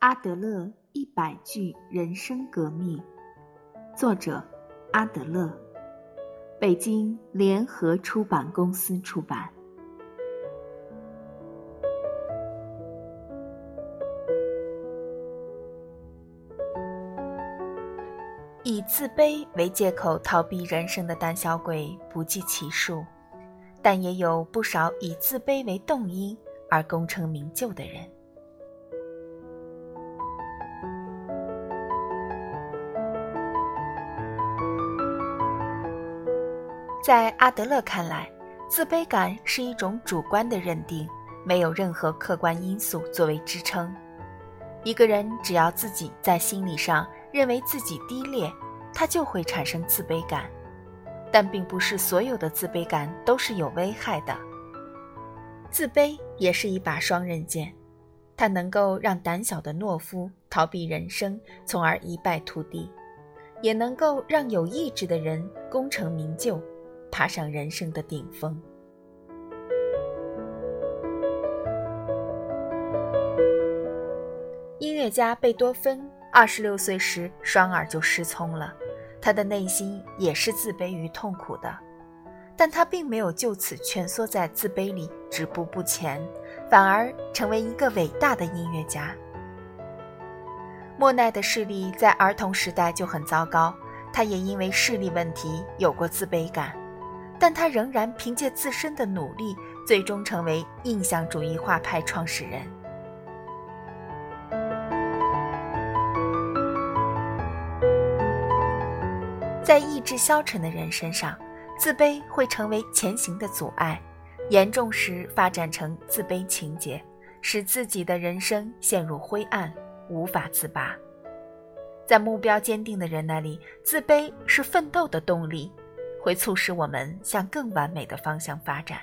阿德勒一百句人生革命，作者阿德勒，北京联合出版公司出版。以自卑为借口逃避人生的胆小鬼不计其数，但也有不少以自卑为动因而功成名就的人。在阿德勒看来，自卑感是一种主观的认定，没有任何客观因素作为支撑。一个人只要自己在心理上认为自己低劣，他就会产生自卑感。但并不是所有的自卑感都是有危害的。自卑也是一把双刃剑，它能够让胆小的懦夫逃避人生，从而一败涂地；也能够让有意志的人功成名就。爬上人生的顶峰。音乐家贝多芬二十六岁时双耳就失聪了，他的内心也是自卑与痛苦的，但他并没有就此蜷缩在自卑里止步不前，反而成为一个伟大的音乐家。莫奈的视力在儿童时代就很糟糕，他也因为视力问题有过自卑感。但他仍然凭借自身的努力，最终成为印象主义画派创始人。在意志消沉的人身上，自卑会成为前行的阻碍，严重时发展成自卑情节，使自己的人生陷入灰暗，无法自拔。在目标坚定的人那里，自卑是奋斗的动力。会促使我们向更完美的方向发展，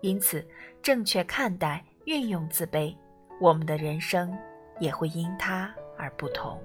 因此，正确看待、运用自卑，我们的人生也会因它而不同。